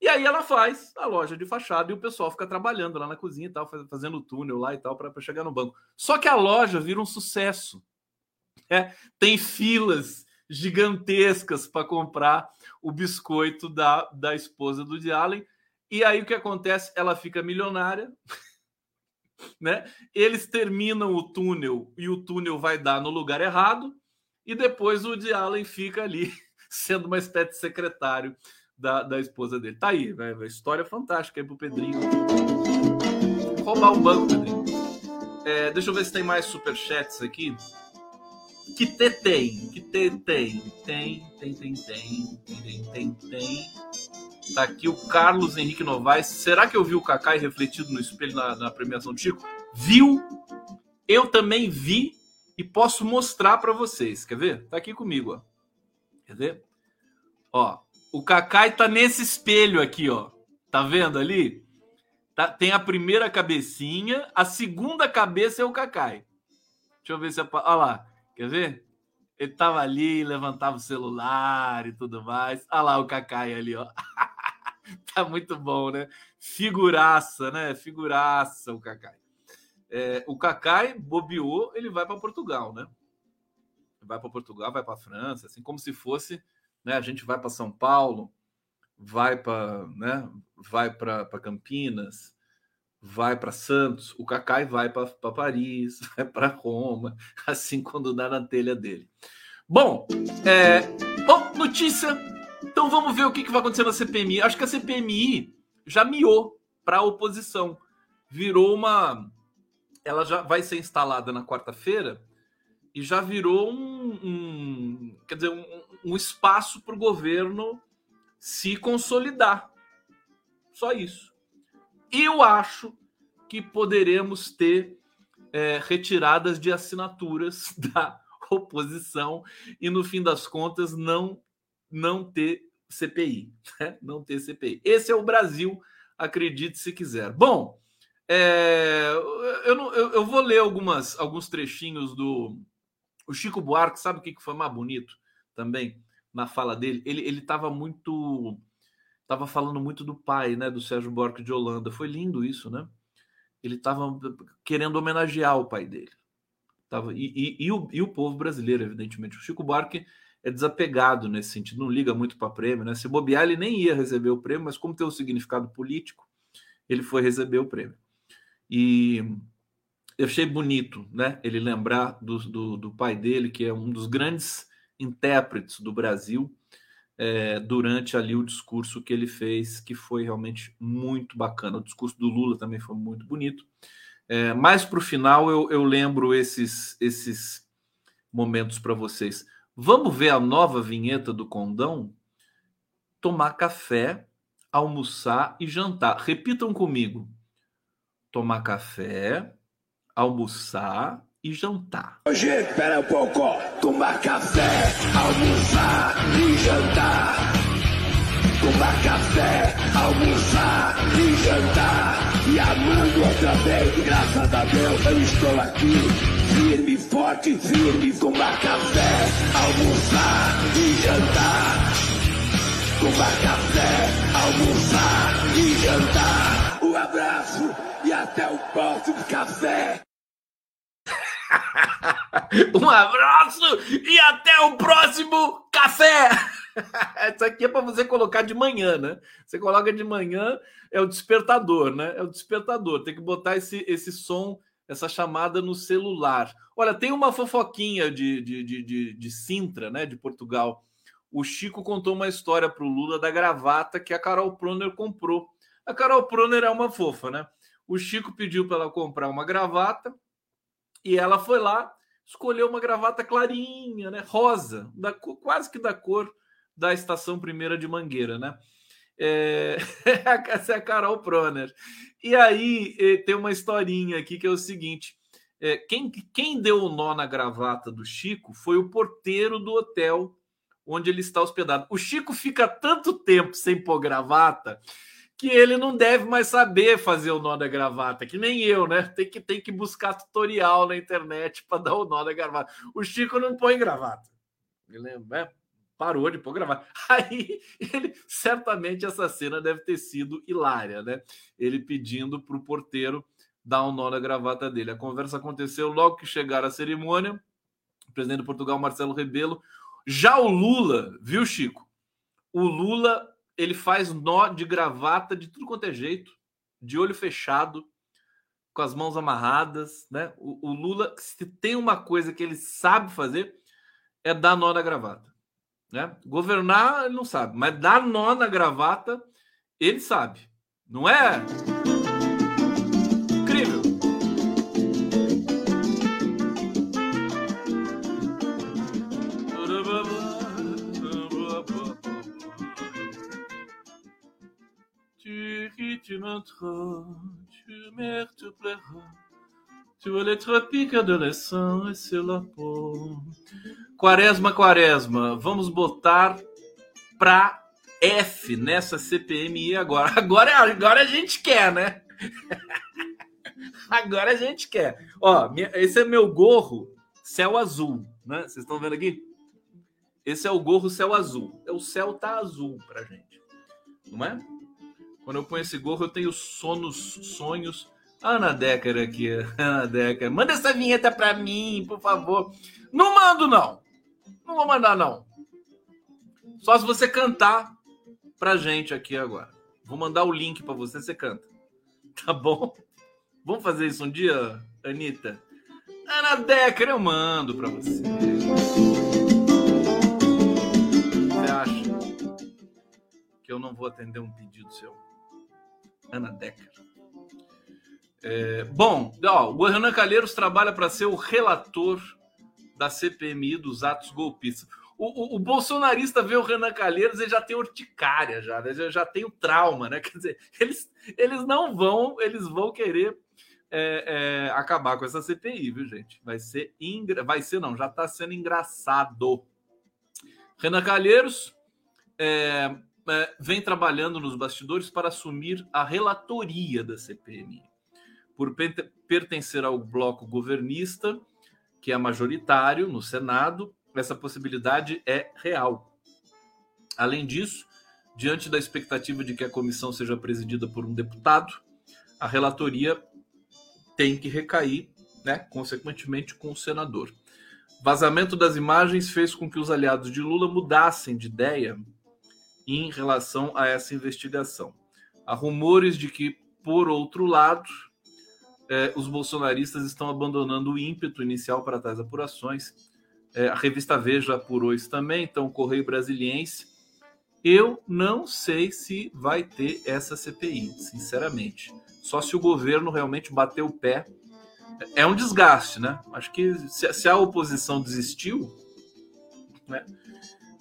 E aí ela faz a loja de fachada e o pessoal fica trabalhando lá na cozinha e tal, fazendo o túnel lá e tal para chegar no banco. Só que a loja vira um sucesso. É, tem filas gigantescas para comprar o biscoito da, da esposa do D. Allen. E aí o que acontece? Ela fica milionária, né? Eles terminam o túnel e o túnel vai dar no lugar errado, e depois o D. Allen fica ali sendo uma espécie de secretário da, da esposa dele. Tá aí, né? História fantástica aí pro Pedrinho. Roubar o banco, Pedrinho. É, deixa eu ver se tem mais superchats aqui. Que te tem, que te tem, tem, tem, tem, tem, tem, tem, tem. Tá aqui o Carlos Henrique Novaes. Será que eu vi o Kakai refletido no espelho na, na premiação do Chico? Viu? Eu também vi e posso mostrar para vocês. Quer ver? Tá aqui comigo, ó. Quer ver? Ó, o Kakai tá nesse espelho aqui, ó. Tá vendo ali? Tá, tem a primeira cabecinha, a segunda cabeça é o Kakai. Deixa eu ver se... Olha lá, quer ver? Ele tava ali, levantava o celular e tudo mais. Olha lá o Kakai ali, ó. tá muito bom, né? Figuraça, né? Figuraça o Kakai. É, o Cacai bobeou, ele vai para Portugal, né? Vai para Portugal, vai para França, assim como se fosse, né? A gente vai para São Paulo, vai para, né? Vai para Campinas, vai para Santos, o Cacai vai para Paris, vai para Roma, assim quando dá na telha dele. Bom, é, bom, notícia. Então vamos ver o que, que vai acontecer na CPMI. Acho que a CPMI já miou para a oposição. Virou uma. Ela já vai ser instalada na quarta-feira e já virou um, um quer dizer, um, um espaço para o governo se consolidar. Só isso. Eu acho que poderemos ter é, retiradas de assinaturas da oposição e, no fim das contas, não, não ter CPI. Né? Não ter CPI. Esse é o Brasil, acredite se quiser. Bom, é, eu, não, eu, eu, vou ler algumas, alguns trechinhos do o Chico Buarque. Sabe o que foi mais bonito também na fala dele? Ele estava muito. Estava falando muito do pai, né, do Sérgio Buarque de Holanda. Foi lindo isso, né? Ele estava querendo homenagear o pai dele. Tava, e, e, e, o, e o povo brasileiro, evidentemente. O Chico Buarque é desapegado nesse sentido, não liga muito para prêmio, né? Se bobear, ele nem ia receber o prêmio, mas como tem um significado político, ele foi receber o prêmio. E eu achei bonito, né? Ele lembrar do, do, do pai dele, que é um dos grandes intérpretes do Brasil, é, durante ali o discurso que ele fez, que foi realmente muito bacana. O discurso do Lula também foi muito bonito. É, mais para o final eu, eu lembro esses, esses momentos para vocês. Vamos ver a nova vinheta do Condão? Tomar café, almoçar e jantar. Repitam comigo: tomar café, almoçar e jantar. Hoje, espera um pouco. Tomar café, almoçar e jantar. Tomar café, almoçar e jantar. E amando outra vez, graças a Deus eu estou aqui. Firme, forte, firme, tomar café, almoçar e jantar. Tomar café, almoçar e jantar. Um abraço e até o próximo café. um abraço e até o próximo café! Isso aqui é para você colocar de manhã, né? Você coloca de manhã, é o despertador, né? É o despertador. Tem que botar esse, esse som, essa chamada no celular. Olha, tem uma fofoquinha de, de, de, de, de Sintra, né? De Portugal. O Chico contou uma história para o Lula da gravata que a Carol Proner comprou. A Carol Proner é uma fofa, né? O Chico pediu para ela comprar uma gravata e ela foi lá, escolheu uma gravata clarinha, né? Rosa, da, quase que da cor da estação primeira de Mangueira, né? É, essa é a Carol Proner. E aí eh, tem uma historinha aqui que é o seguinte: é, quem, quem deu o nó na gravata do Chico foi o porteiro do hotel onde ele está hospedado. O Chico fica tanto tempo sem pôr gravata que ele não deve mais saber fazer o nó da gravata, que nem eu, né? Tem que, tem que buscar tutorial na internet para dar o nó da gravata. O Chico não põe gravata. Ele né? Parou de pôr gravata. Aí, ele, certamente essa cena deve ter sido hilária, né? Ele pedindo para o porteiro dar um nó na gravata dele. A conversa aconteceu logo que chegaram à cerimônia. O presidente de Portugal, Marcelo Rebelo. Já o Lula, viu, Chico? O Lula ele faz nó de gravata de tudo quanto é jeito, de olho fechado, com as mãos amarradas, né? O, o, Lula, se tem uma coisa que ele sabe fazer, é dar nó na gravata, né? Governar ele não sabe, mas dar nó na gravata ele sabe, não é? tu m'entends, tu mères, tu pleuras. Tu es le tropique adolescent et c'est. Quaresma, quaresma, vamos botar pra F nessa CPMI agora. Agora, agora a gente quer, né? agora a gente quer. Ó, esse é meu gorro céu azul, né? Vocês estão vendo aqui? Esse é o gorro céu azul. O céu tá azul pra gente, não é? Quando eu ponho esse gorro, eu tenho sonos, sonhos Ana Decker aqui, Ana Decker. Manda essa vinheta pra mim, por favor. Não mando, não. Não vou mandar, não. Só se você cantar pra gente aqui agora. Vou mandar o link para você, você canta. Tá bom? Vamos fazer isso um dia, Anitta? Ana Decker, eu mando pra você. Você acha que eu não vou atender um pedido seu? Ana Decker. É, bom, ó, o Renan Calheiros trabalha para ser o relator da CPMI dos atos golpistas. O, o, o, bolsonarista vê o Renan Calheiros, ele já tem urticária, já, né? já, já tem o trauma, né? Quer dizer, eles, eles não vão, eles vão querer é, é, acabar com essa CPI, viu, gente? Vai ser, ingra... vai ser não, já está sendo engraçado. Renan Calheiros é, é, vem trabalhando nos bastidores para assumir a relatoria da CPMI. Por pertencer ao bloco governista, que é majoritário no Senado, essa possibilidade é real. Além disso, diante da expectativa de que a comissão seja presidida por um deputado, a relatoria tem que recair, né, consequentemente, com o senador. Vazamento das imagens fez com que os aliados de Lula mudassem de ideia em relação a essa investigação. Há rumores de que, por outro lado, eh, os bolsonaristas estão abandonando o ímpeto inicial para tais apurações é, a revista Veja apurou isso também, então o Correio Brasiliense. Eu não sei se vai ter essa CPI, sinceramente. Só se o governo realmente bater o pé. É um desgaste, né? Acho que se, se a oposição desistiu, né?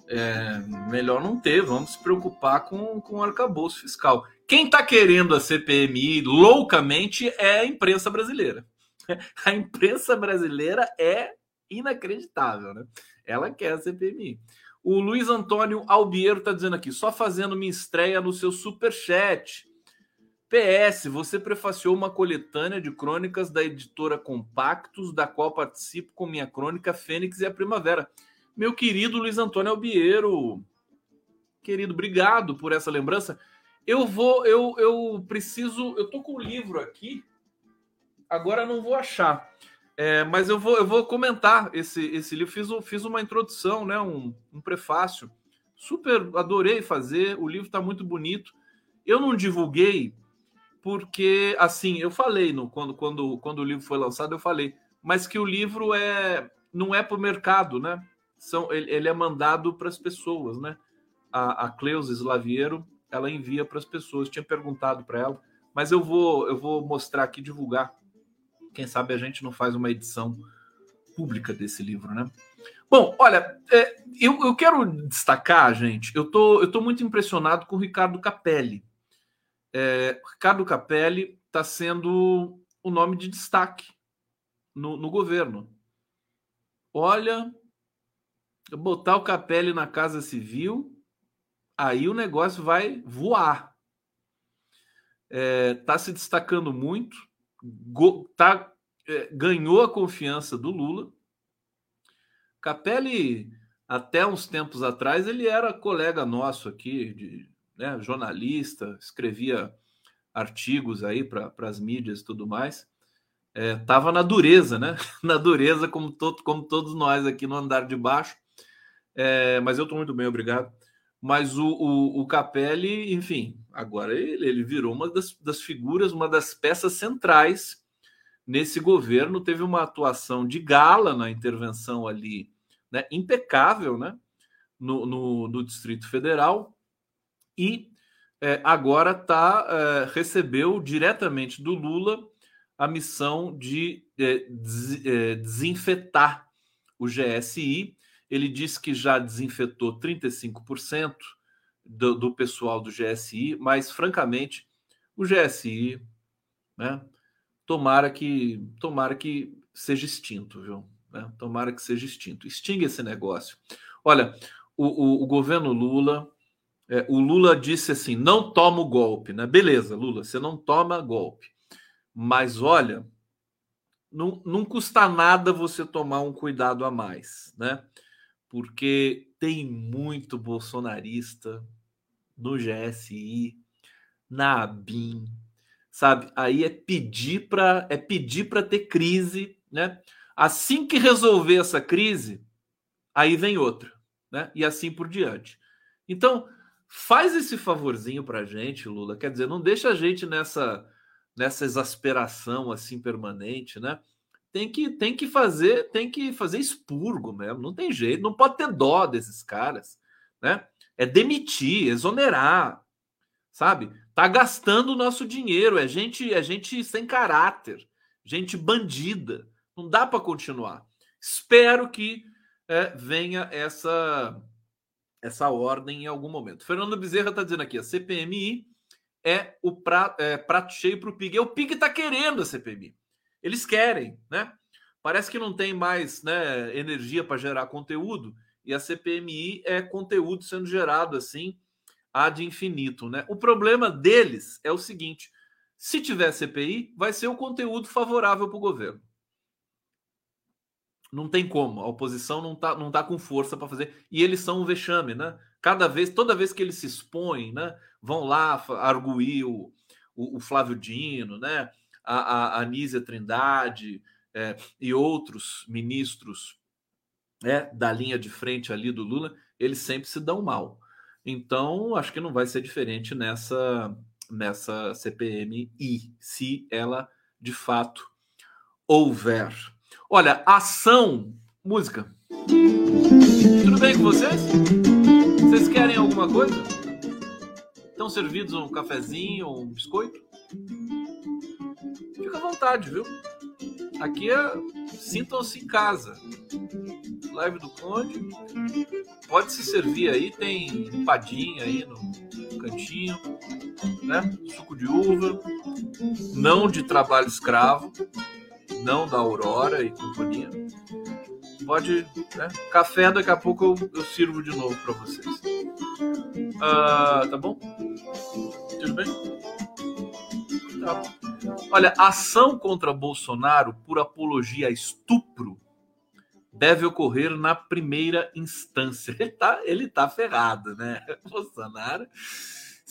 É, melhor não ter, vamos se preocupar com, com o arcabouço fiscal. Quem está querendo a CPMI loucamente é a imprensa brasileira. A imprensa brasileira é inacreditável, né? Ela quer a CPMI. O Luiz Antônio Albiero está dizendo aqui, só fazendo minha estreia no seu super chat. PS, você prefaciou uma coletânea de crônicas da editora Compactos, da qual participo com minha crônica Fênix e a Primavera. Meu querido Luiz Antônio Albiero, querido, obrigado por essa lembrança. Eu vou, eu, eu preciso, eu tô com o livro aqui, agora não vou achar. É, mas eu vou, eu vou comentar esse, esse livro. Fiz, fiz uma introdução, né, um, um prefácio. Super adorei fazer. O livro está muito bonito. Eu não divulguei porque, assim, eu falei no, quando, quando, quando o livro foi lançado, eu falei, mas que o livro é não é para o mercado, né? São, ele, ele é mandado para as pessoas, né? A, a Cleusa Slaviero, ela envia para as pessoas. Tinha perguntado para ela, mas eu vou eu vou mostrar aqui, divulgar quem sabe a gente não faz uma edição pública desse livro, né? Bom, olha, é, eu, eu quero destacar, gente, eu tô, eu tô muito impressionado com o Ricardo Capelli. É, Ricardo Capelli está sendo o nome de destaque no, no governo. Olha, botar o Capelli na Casa Civil, aí o negócio vai voar. Está é, se destacando muito tá, é, ganhou a confiança do Lula. Capelli, até uns tempos atrás, ele era colega nosso aqui, de, né, jornalista, escrevia artigos aí para as mídias e tudo mais. É, na dureza, né? Na dureza, como, todo, como todos nós aqui no andar de baixo. É, mas eu estou muito bem, obrigado. Mas o, o, o Capelli, enfim, agora ele, ele virou uma das, das figuras, uma das peças centrais nesse governo. Teve uma atuação de gala na intervenção ali, né, impecável, né, no, no, no Distrito Federal. E é, agora tá, é, recebeu diretamente do Lula a missão de é, des, é, desinfetar o GSI ele disse que já desinfetou 35% do, do pessoal do GSI, mas francamente, o GSI, né? Tomara que, tomara que seja extinto, viu? Né? Tomara que seja extinto. Extingue esse negócio. Olha, o, o, o governo Lula, é, o Lula disse assim: não toma o golpe, né? Beleza, Lula, você não toma golpe. Mas olha, não, não custa nada você tomar um cuidado a mais, né? Porque tem muito bolsonarista no GSI, na ABIN, sabe? Aí é pedir para é pedir para ter crise, né? Assim que resolver essa crise, aí vem outra, né? E assim por diante. Então, faz esse favorzinho para a gente, Lula. Quer dizer, não deixa a gente nessa nessa exasperação assim permanente, né? Tem que tem que fazer tem que fazer expurgo mesmo. Não tem jeito. Não pode ter dó desses caras, né? É demitir, exonerar, sabe? Tá gastando o nosso dinheiro. É gente é gente sem caráter, gente bandida. Não dá para continuar. Espero que é, venha essa essa ordem em algum momento. Fernando Bezerra está dizendo aqui: a CPMI é o prato, é, prato cheio para o PIG. É o PIG está querendo a CPMI. Eles querem, né? Parece que não tem mais né, energia para gerar conteúdo e a CPMI é conteúdo sendo gerado assim ad infinito, né? O problema deles é o seguinte: se tiver CPI, vai ser o conteúdo favorável para o governo não tem como. A oposição não tá, não tá com força para fazer. E eles são um vexame, né? Cada vez, toda vez que eles se expõem, né? Vão lá arguir o, o, o Flávio Dino, né? A, a, a Nízia Trindade é, e outros ministros é, da linha de frente ali do Lula, eles sempre se dão mal. Então, acho que não vai ser diferente nessa, nessa CPMI, se ela de fato houver. Olha, ação, música. Tudo bem com vocês? Vocês querem alguma coisa? Estão servidos um cafezinho um biscoito? Fica à vontade, viu? Aqui é sintam-se em casa. Live do Conde. Pode se servir aí, tem empadinha aí no cantinho, né? Suco de uva, não de trabalho escravo, não da Aurora e companhia. Pode, né? Café daqui a pouco eu, eu sirvo de novo para vocês. Uh, tá bom? Tudo bem? Tá bom. Olha, ação contra Bolsonaro por apologia a estupro deve ocorrer na primeira instância. Ele tá, ele tá ferrado, né? Bolsonaro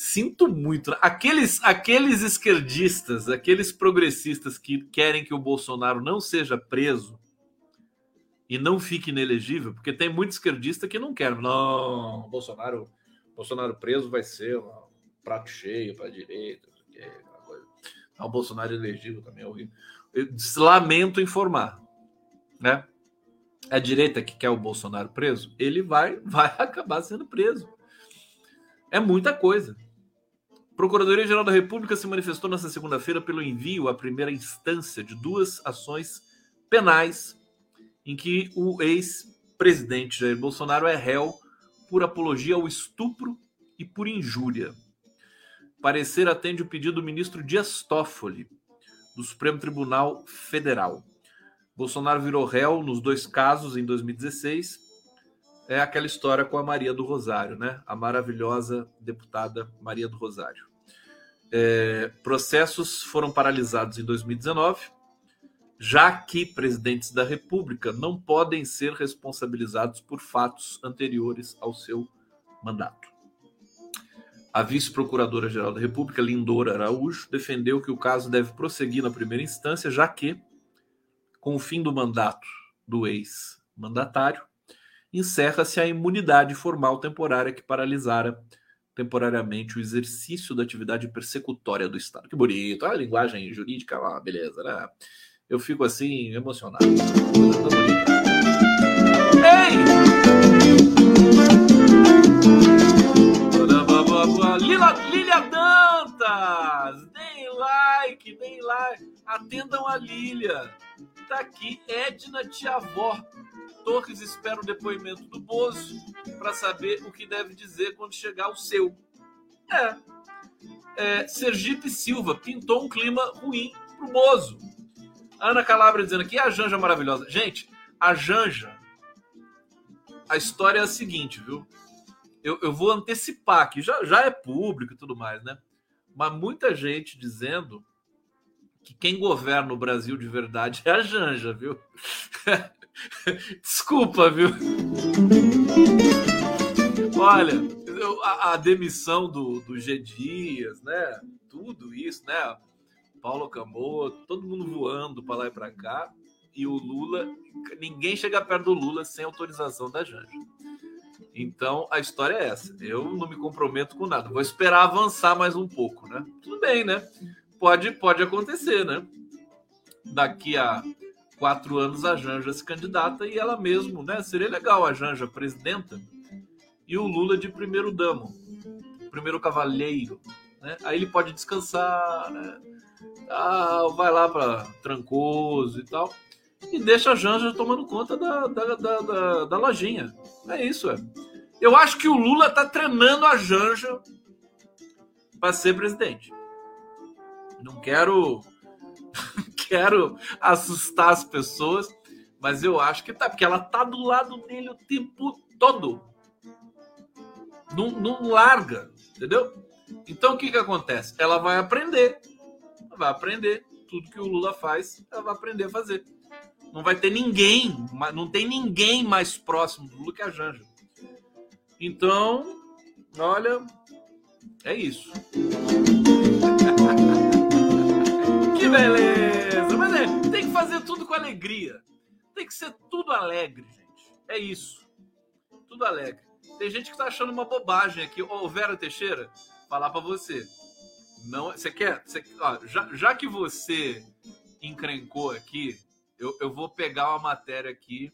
Sinto muito. Aqueles, aqueles esquerdistas, aqueles progressistas que querem que o Bolsonaro não seja preso e não fique inelegível, porque tem muito esquerdista que não quer. Não, Bolsonaro, Bolsonaro preso vai ser um prato cheio para a direita. Não, o Bolsonaro elegível também é horrível. Eu lamento informar, né? A direita que quer o Bolsonaro preso, ele vai, vai acabar sendo preso. É muita coisa. Procuradoria-Geral da República se manifestou nesta segunda-feira pelo envio à primeira instância de duas ações penais em que o ex-presidente Jair Bolsonaro é réu por apologia ao estupro e por injúria. Parecer atende o pedido do ministro Dias Toffoli, do Supremo Tribunal Federal. Bolsonaro virou réu nos dois casos em 2016. É aquela história com a Maria do Rosário, né? A maravilhosa deputada Maria do Rosário. É, processos foram paralisados em 2019, já que presidentes da República não podem ser responsabilizados por fatos anteriores ao seu mandato. A vice-procuradora-geral da República, Lindora Araújo, defendeu que o caso deve prosseguir na primeira instância, já que, com o fim do mandato do ex-mandatário, encerra-se a imunidade formal temporária que paralisara temporariamente o exercício da atividade persecutória do Estado. Que bonito, a linguagem jurídica, ah, beleza, né? Eu fico assim emocionado. Ei! Lila, Lilia Dantas! Deem like, deem like. Atendam a Lilia. Tá aqui Edna Tiavó. Torres espera o depoimento do Bozo para saber o que deve dizer quando chegar o seu. É. é. Sergipe Silva pintou um clima ruim pro Bozo. Ana Calabria dizendo aqui, a Janja maravilhosa. Gente, a Janja, a história é a seguinte, viu? Eu, eu vou antecipar aqui, já, já é público e tudo mais, né? Mas muita gente dizendo que quem governa o Brasil de verdade é a Janja, viu? Desculpa, viu? Olha, a, a demissão do, do G Dias, né? Tudo isso, né? Paulo Camô, todo mundo voando para lá e para cá. E o Lula, ninguém chega perto do Lula sem autorização da Janja. Então a história é essa. Eu não me comprometo com nada. Vou esperar avançar mais um pouco, né? Tudo bem, né? Pode, pode acontecer, né? Daqui a quatro anos a Janja se candidata e ela mesmo, né? Seria legal a Janja presidenta e o Lula de primeiro damo, primeiro cavalheiro, né? Aí ele pode descansar, né? Ah, vai lá para Trancoso e tal e deixa a Janja tomando conta da, da, da, da, da lojinha. É isso, é. Eu acho que o Lula tá treinando a Janja para ser presidente. Não quero quero assustar as pessoas, mas eu acho que tá, porque ela tá do lado dele o tempo todo. Não, não larga, entendeu? Então o que que acontece? Ela vai aprender, vai aprender tudo que o Lula faz, ela vai aprender a fazer. Não vai ter ninguém, não tem ninguém mais próximo do Lula que a Janja. Então, olha, é isso. que beleza! Mas é, tem que fazer tudo com alegria. Tem que ser tudo alegre, gente. É isso. Tudo alegre. Tem gente que tá achando uma bobagem aqui. Ô, Vera Teixeira, falar para você. Não, você quer? Você, ó, já, já que você encrencou aqui eu, eu vou pegar uma matéria aqui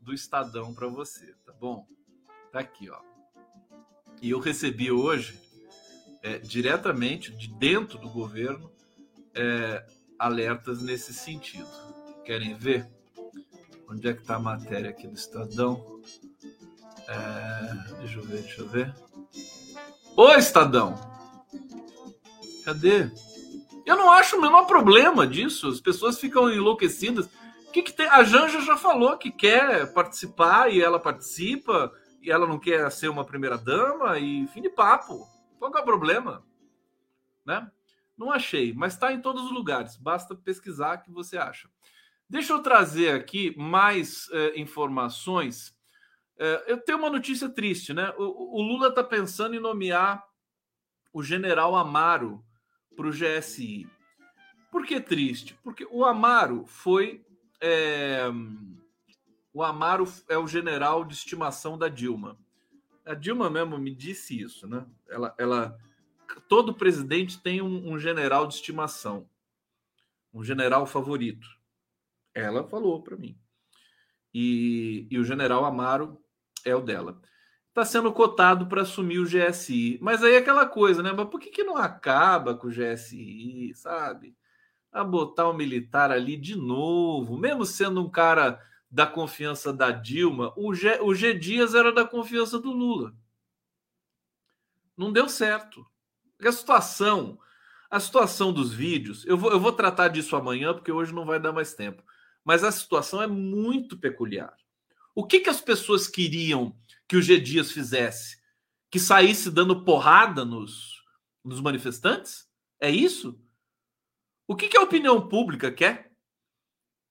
do Estadão para você, tá bom? Tá aqui, ó. E eu recebi hoje, é, diretamente de dentro do governo, é, alertas nesse sentido. Querem ver? Onde é que tá a matéria aqui do Estadão? É, deixa eu ver, deixa eu ver. Ô Estadão! Cadê? Eu não acho o menor problema disso. As pessoas ficam enlouquecidas. O que, que tem? A Janja já falou que quer participar e ela participa e ela não quer ser uma primeira dama e fim de papo. Qual é o problema? Né? Não achei, mas está em todos os lugares. Basta pesquisar que você acha. Deixa eu trazer aqui mais eh, informações. Eh, eu tenho uma notícia triste, né? O, o Lula está pensando em nomear o general Amaro para o GSI. Por que triste? Porque o Amaro foi. É... O Amaro é o general de estimação da Dilma. A Dilma mesmo me disse isso, né? Ela, ela todo presidente tem um, um general de estimação, um general favorito. Ela falou para mim. E, e o general Amaro é o dela está sendo cotado para assumir o GSI. Mas aí é aquela coisa, né? Mas por que, que não acaba com o GSI, sabe? A botar o militar ali de novo, mesmo sendo um cara da confiança da Dilma, o G, o G Dias era da confiança do Lula. Não deu certo. A situação, a situação dos vídeos, eu vou, eu vou tratar disso amanhã, porque hoje não vai dar mais tempo. Mas a situação é muito peculiar. O que, que as pessoas queriam que o G Dias fizesse? Que saísse dando porrada nos, nos manifestantes? É isso? O que, que a opinião pública quer?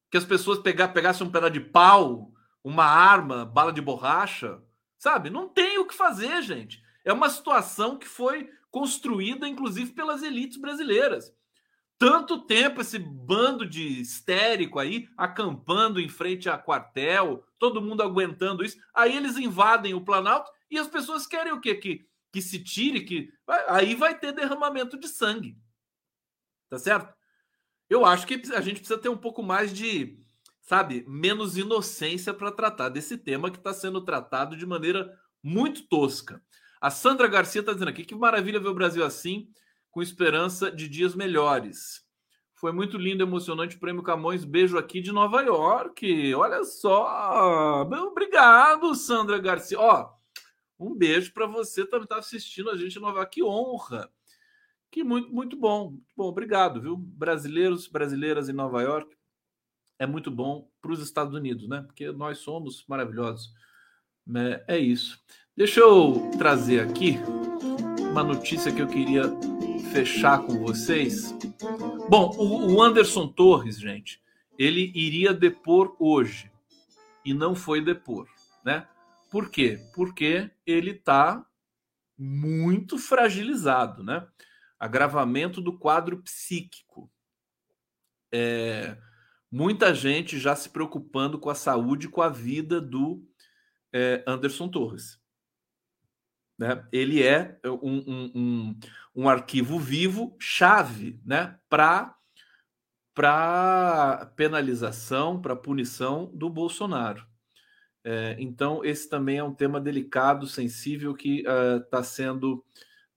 Que as pessoas pegar, pegassem um pedaço de pau, uma arma, bala de borracha? Sabe? Não tem o que fazer, gente. É uma situação que foi construída, inclusive, pelas elites brasileiras. Tanto tempo esse bando de histérico aí acampando em frente a quartel, todo mundo aguentando isso. Aí eles invadem o Planalto e as pessoas querem o quê? Que, que se tire, que aí vai ter derramamento de sangue. Tá certo? Eu acho que a gente precisa ter um pouco mais de, sabe, menos inocência para tratar desse tema que está sendo tratado de maneira muito tosca. A Sandra Garcia está dizendo aqui que maravilha ver o Brasil assim com esperança de dias melhores. Foi muito lindo, emocionante o Prêmio Camões. Beijo aqui de Nova York. Olha só. Obrigado, Sandra Garcia. Ó, um beijo para você também tá assistindo a gente em Nova York. Que honra. Que muito, muito bom. Muito bom, obrigado, viu? Brasileiros, brasileiras em Nova York. É muito bom para os Estados Unidos, né? Porque nós somos maravilhosos. É, é isso. Deixa eu trazer aqui uma notícia que eu queria fechar com vocês. Bom, o Anderson Torres, gente, ele iria depor hoje e não foi depor, né? Por quê? Porque ele está muito fragilizado, né? agravamento do quadro psíquico. É, muita gente já se preocupando com a saúde, com a vida do é, Anderson Torres. Né? Ele é um, um, um, um arquivo vivo, chave né? para penalização, para punição do Bolsonaro. É, então, esse também é um tema delicado, sensível, que está uh, sendo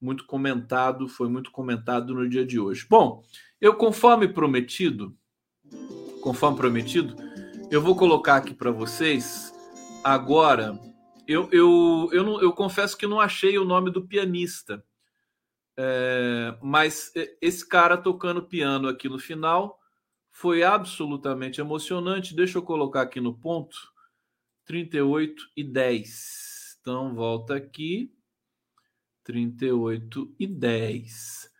muito comentado, foi muito comentado no dia de hoje. Bom, eu, conforme prometido, conforme prometido, eu vou colocar aqui para vocês agora. Eu, eu, eu, não, eu confesso que não achei o nome do pianista, é, mas esse cara tocando piano aqui no final foi absolutamente emocionante. Deixa eu colocar aqui no ponto 38 e 10. Então, volta aqui. 38 e 10.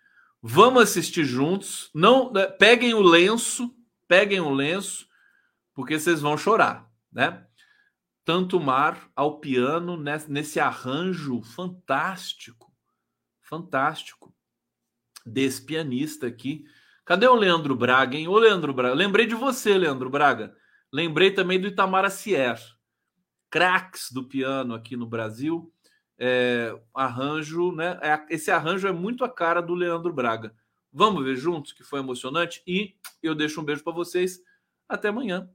Vamos assistir juntos. Não, né, peguem o lenço, peguem o lenço, porque vocês vão chorar, né? Tanto mar ao piano nesse arranjo fantástico, fantástico desse pianista aqui. Cadê o Leandro Braga, hein? Ô, Leandro Braga, lembrei de você, Leandro Braga. Lembrei também do Itamar Sier, craques do piano aqui no Brasil é, arranjo, né? É, esse arranjo é muito a cara do Leandro Braga. Vamos ver juntos que foi emocionante e eu deixo um beijo para vocês. Até amanhã.